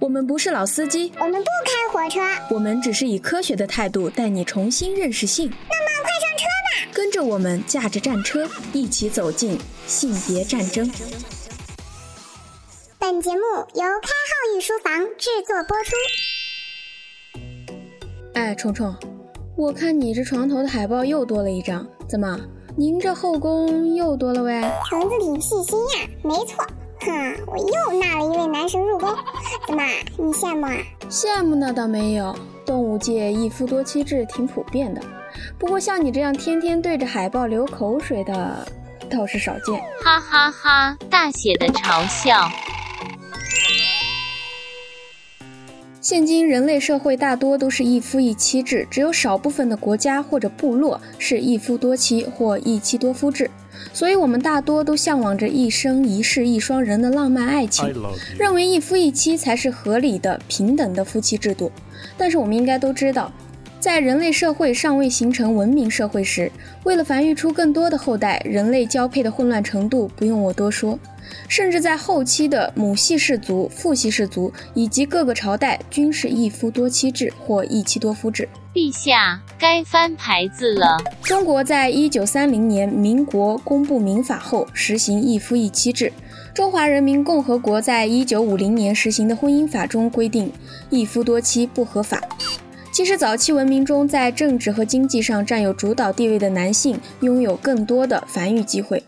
我们不是老司机，我们不开火车，我们只是以科学的态度带你重新认识性。那么快上车吧，跟着我们驾着战车一起走进性别战争。本节目由开号御书房制作播出。哎，虫虫，我看你这床头的海报又多了一张，怎么？您这后宫又多了位？虫子挺细心呀，没错。哼，我又纳了一位男神入宫，怎么你羡慕啊？羡慕那倒没有，动物界一夫多妻制挺普遍的，不过像你这样天天对着海豹流口水的倒是少见。哈哈哈！大写的嘲笑。现今人类社会大多都是一夫一妻制，只有少部分的国家或者部落是一夫多妻或一妻多夫制。所以，我们大多都向往着一生一世一双人的浪漫爱情，认为一夫一妻才是合理的、平等的夫妻制度。但是，我们应该都知道，在人类社会尚未形成文明社会时，为了繁育出更多的后代，人类交配的混乱程度不用我多说。甚至在后期的母系氏族、父系氏族以及各个朝代，均是一夫多妻制或一妻多夫制。陛下，该翻牌子了。中国在一九三零年民国公布民法后，实行一夫一妻制。中华人民共和国在一九五零年实行的婚姻法中规定，一夫多妻不合法。其实，早期文明中，在政治和经济上占有主导地位的男性，拥有更多的繁育机会。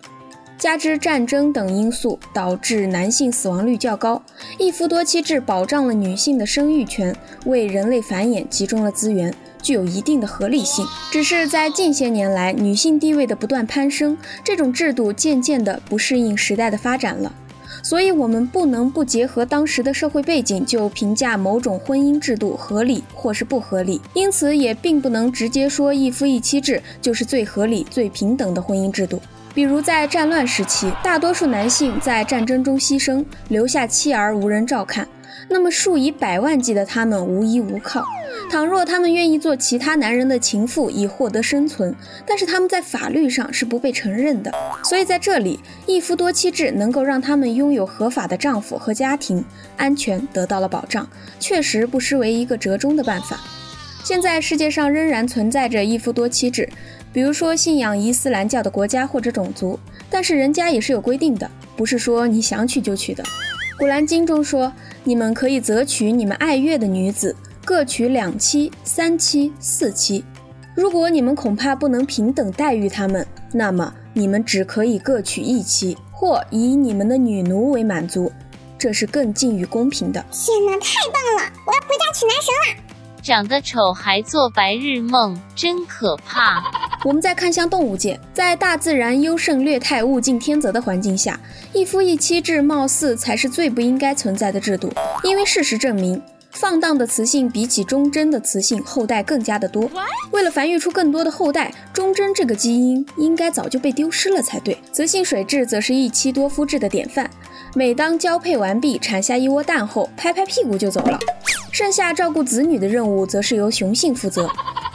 加之战争等因素，导致男性死亡率较高。一夫多妻制保障了女性的生育权，为人类繁衍集中了资源，具有一定的合理性。只是在近些年来，女性地位的不断攀升，这种制度渐渐的不适应时代的发展了。所以，我们不能不结合当时的社会背景，就评价某种婚姻制度合理或是不合理。因此，也并不能直接说一夫一妻制就是最合理、最平等的婚姻制度。比如在战乱时期，大多数男性在战争中牺牲，留下妻儿无人照看，那么数以百万计的他们无依无靠。倘若他们愿意做其他男人的情妇以获得生存，但是他们在法律上是不被承认的。所以在这里，一夫多妻制能够让他们拥有合法的丈夫和家庭，安全得到了保障，确实不失为一个折中的办法。现在世界上仍然存在着一夫多妻制。比如说信仰伊斯兰教的国家或者种族，但是人家也是有规定的，不是说你想娶就娶的。古兰经中说，你们可以择娶你们爱悦的女子，各娶两妻、三妻、四妻。如果你们恐怕不能平等待遇他们，那么你们只可以各娶一妻，或以你们的女奴为满足，这是更近于公平的。天哪，太棒了！我要回家娶男神了。长得丑还做白日梦，真可怕。我们再看向动物界，在大自然优胜劣汰、物竞天择的环境下，一夫一妻制貌似才是最不应该存在的制度。因为事实证明，放荡的雌性比起忠贞的雌性后代更加的多。为了繁育出更多的后代，忠贞这个基因应该早就被丢失了才对。雌性水蛭则是一妻多夫制的典范。每当交配完毕、产下一窝蛋后，拍拍屁股就走了。剩下照顾子女的任务，则是由雄性负责。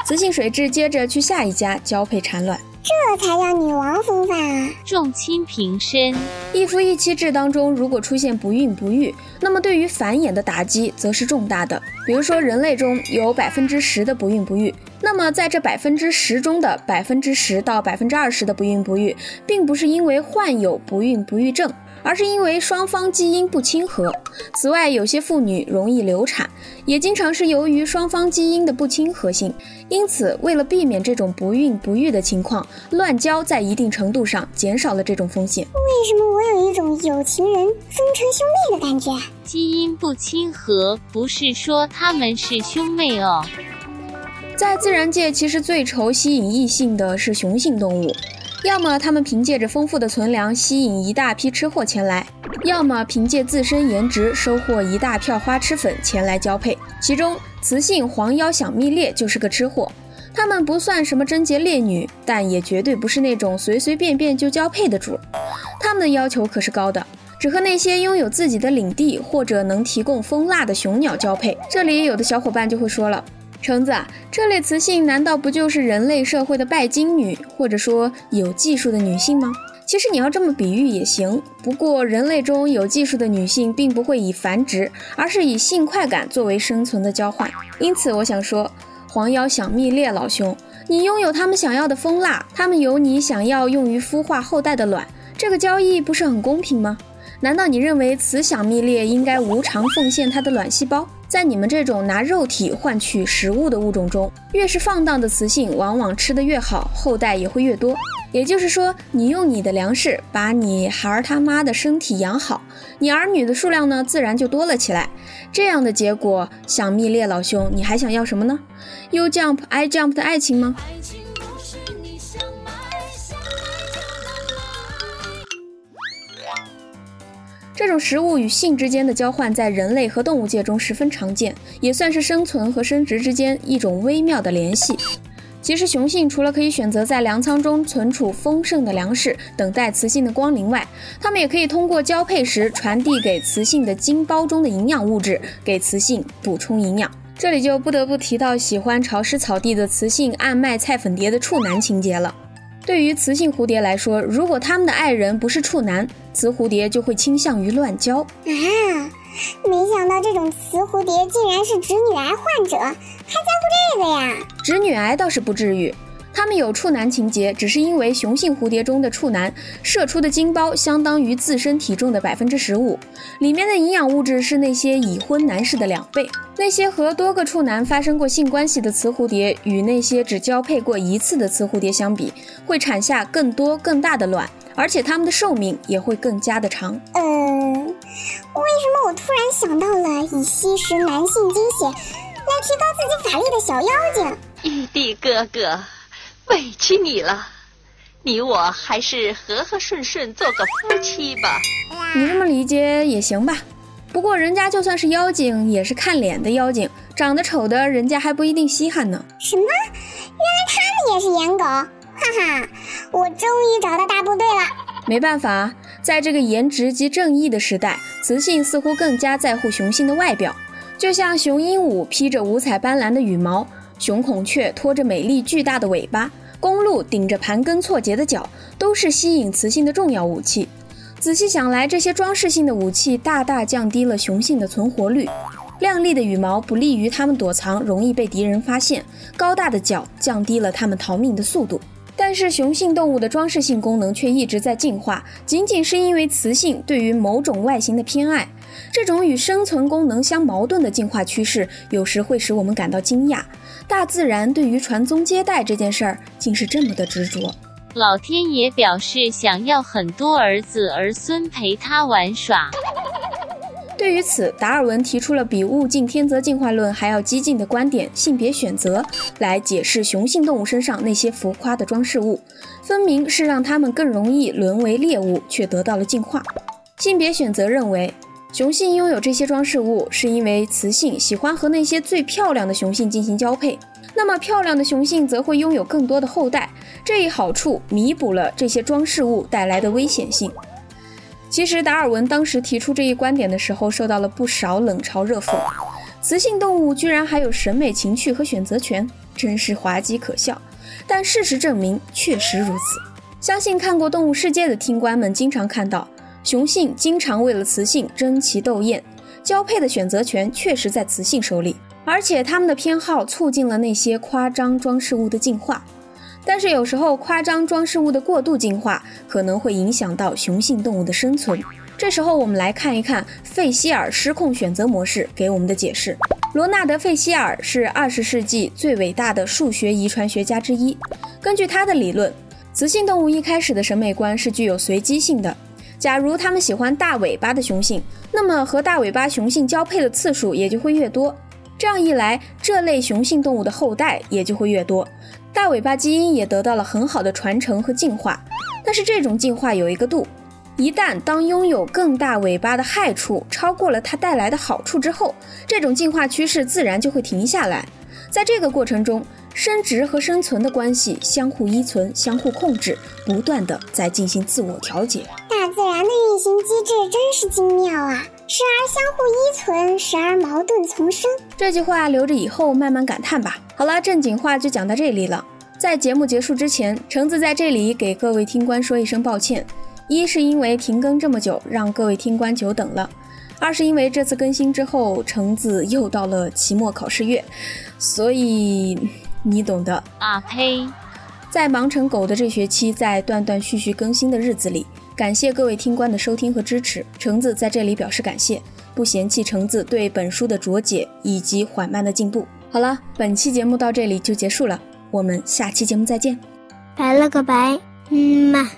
雌性水蛭接着去下一家交配产卵，这才叫女王风范啊！众卿平身，一夫一妻制当中，如果出现不孕不育，那么对于繁衍的打击则是重大的。比如说，人类中有百分之十的不孕不育，那么在这百分之十中的百分之十到百分之二十的不孕不育，并不是因为患有不孕不育症。而是因为双方基因不亲和。此外，有些妇女容易流产，也经常是由于双方基因的不亲和性。因此，为了避免这种不孕不育的情况，乱交在一定程度上减少了这种风险。为什么我有一种有情人终成兄妹的感觉？基因不亲和，不是说他们是兄妹哦。在自然界，其实最愁吸引异性的是雄性动物。要么他们凭借着丰富的存粮吸引一大批吃货前来，要么凭借自身颜值收获一大票花痴粉前来交配。其中，雌性黄腰小蜜猎就是个吃货。他们不算什么贞洁烈女，但也绝对不是那种随随便便就交配的主。他们的要求可是高的，只和那些拥有自己的领地或者能提供蜂蜡的雄鸟交配。这里有的小伙伴就会说了。橙子，这类雌性难道不就是人类社会的拜金女，或者说有技术的女性吗？其实你要这么比喻也行，不过人类中有技术的女性并不会以繁殖，而是以性快感作为生存的交换。因此，我想说，黄妖想蜜猎老兄，你拥有他们想要的蜂蜡，他们有你想要用于孵化后代的卵，这个交易不是很公平吗？难道你认为雌想蜜猎应该无偿奉献它的卵细胞？在你们这种拿肉体换取食物的物种中，越是放荡的雌性，往往吃得越好，后代也会越多。也就是说，你用你的粮食把你孩儿他妈的身体养好，你儿女的数量呢，自然就多了起来。这样的结果，想蜜猎老兄，你还想要什么呢？You jump, I jump 的爱情吗？这种食物与性之间的交换，在人类和动物界中十分常见，也算是生存和生殖之间一种微妙的联系。其实，雄性除了可以选择在粮仓中存储丰盛的粮食，等待雌性的光临外，它们也可以通过交配时传递给雌性的精包中的营养物质，给雌性补充营养。这里就不得不提到喜欢潮湿草地的雌性暗卖菜粉蝶的处男情节了。对于雌性蝴蝶来说，如果他们的爱人不是处男，雌蝴蝶就会倾向于乱交。啊，没想到这种雌蝴蝶竟然是直女癌患者，还在乎这个呀？直女癌倒是不至于，它们有处男情节，只是因为雄性蝴蝶中的处男射出的精胞相当于自身体重的百分之十五，里面的营养物质是那些已婚男士的两倍。那些和多个处男发生过性关系的雌蝴蝶，与那些只交配过一次的雌蝴蝶相比，会产下更多更大的卵，而且它们的寿命也会更加的长。嗯，为什么我突然想到了以吸食男性精血来提高自己法力的小妖精？玉帝哥哥，委屈你了，你我还是和和顺顺做个夫妻吧。你这么理解也行吧。不过人家就算是妖精，也是看脸的妖精，长得丑的，人家还不一定稀罕呢。什么？原来他们也是颜狗？哈哈，我终于找到大部队了。没办法，在这个颜值及正义的时代，雌性似乎更加在乎雄性的外表。就像雄鹦鹉披着五彩斑斓的羽毛，雄孔雀拖着美丽巨大的尾巴，公鹿顶着盘根错节的角，都是吸引雌性的重要武器。仔细想来，这些装饰性的武器大大降低了雄性的存活率。亮丽的羽毛不利于它们躲藏，容易被敌人发现；高大的脚降低了它们逃命的速度。但是，雄性动物的装饰性功能却一直在进化，仅仅是因为雌性对于某种外形的偏爱。这种与生存功能相矛盾的进化趋势，有时会使我们感到惊讶。大自然对于传宗接代这件事儿，竟是这么的执着。老天爷表示想要很多儿子儿孙陪他玩耍。对于此，达尔文提出了比物竞天择进化论还要激进的观点——性别选择，来解释雄性动物身上那些浮夸的装饰物，分明是让它们更容易沦为猎物，却得到了进化。性别选择认为，雄性拥有这些装饰物，是因为雌性喜欢和那些最漂亮的雄性进行交配。那么漂亮的雄性则会拥有更多的后代，这一好处弥补了这些装饰物带来的危险性。其实达尔文当时提出这一观点的时候，受到了不少冷嘲热讽。雌性动物居然还有审美情趣和选择权，真是滑稽可笑。但事实证明，确实如此。相信看过《动物世界》的听官们，经常看到雄性经常为了雌性争奇斗艳，交配的选择权确实在雌性手里。而且他们的偏好促进了那些夸张装饰物的进化，但是有时候夸张装饰物的过度进化可能会影响到雄性动物的生存。这时候我们来看一看费希尔失控选择模式给我们的解释。罗纳德·费希尔是二十世纪最伟大的数学遗传学家之一。根据他的理论，雌性动物一开始的审美观是具有随机性的。假如它们喜欢大尾巴的雄性，那么和大尾巴雄性交配的次数也就会越多。这样一来，这类雄性动物的后代也就会越多，大尾巴基因也得到了很好的传承和进化。但是这种进化有一个度，一旦当拥有更大尾巴的害处超过了它带来的好处之后，这种进化趋势自然就会停下来。在这个过程中，生殖和生存的关系相互依存、相互控制，不断的在进行自我调节。大自然的运行机制真是精妙啊！时而相互依存，时而矛盾丛生。这句话留着以后慢慢感叹吧。好了，正经话就讲到这里了。在节目结束之前，橙子在这里给各位听官说一声抱歉：一是因为停更这么久，让各位听官久等了；二是因为这次更新之后，橙子又到了期末考试月，所以你懂的。啊呸！在忙成狗的这学期，在断断续续更新的日子里，感谢各位听官的收听和支持，橙子在这里表示感谢，不嫌弃橙子对本书的拙解以及缓慢的进步。好了，本期节目到这里就结束了。我们下期节目再见，拜了个拜，嗯嘛。